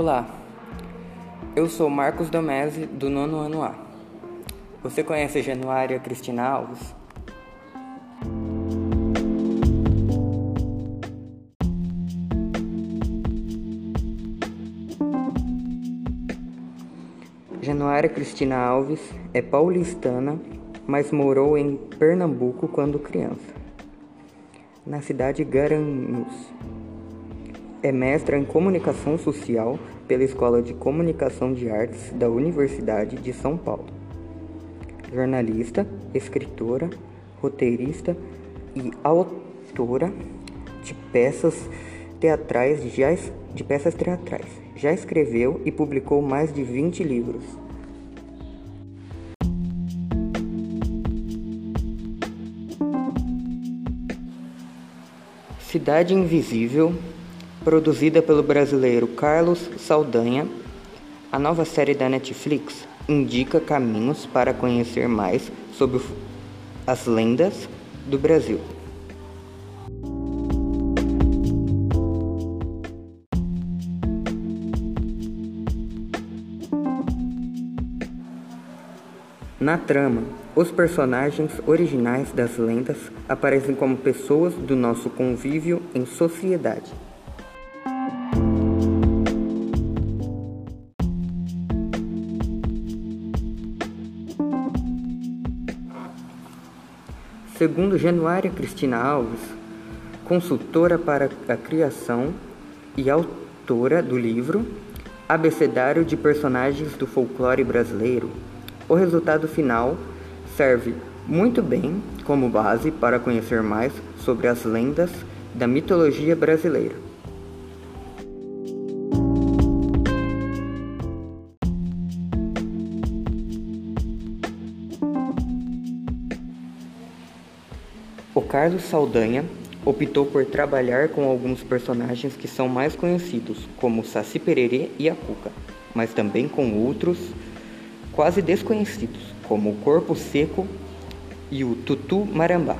Olá, eu sou Marcos Domese, do nono ano A. Você conhece Januária Cristina Alves? Januária Cristina Alves é paulistana, mas morou em Pernambuco quando criança, na cidade de Garanhuns. É mestra em Comunicação Social pela Escola de Comunicação de Artes da Universidade de São Paulo. Jornalista, escritora, roteirista e autora de peças teatrais já, de peças teatrais. Já escreveu e publicou mais de 20 livros. Cidade Invisível Produzida pelo brasileiro Carlos Saldanha, a nova série da Netflix indica caminhos para conhecer mais sobre as lendas do Brasil. Na trama, os personagens originais das lendas aparecem como pessoas do nosso convívio em sociedade. Segundo Januária Cristina Alves, consultora para a criação e autora do livro Abecedário de Personagens do Folclore Brasileiro, o resultado final serve muito bem como base para conhecer mais sobre as lendas da mitologia brasileira. O Carlos Saldanha optou por trabalhar com alguns personagens que são mais conhecidos, como Saci Pererê e a Cuca, mas também com outros quase desconhecidos, como o Corpo Seco e o Tutu Marambá.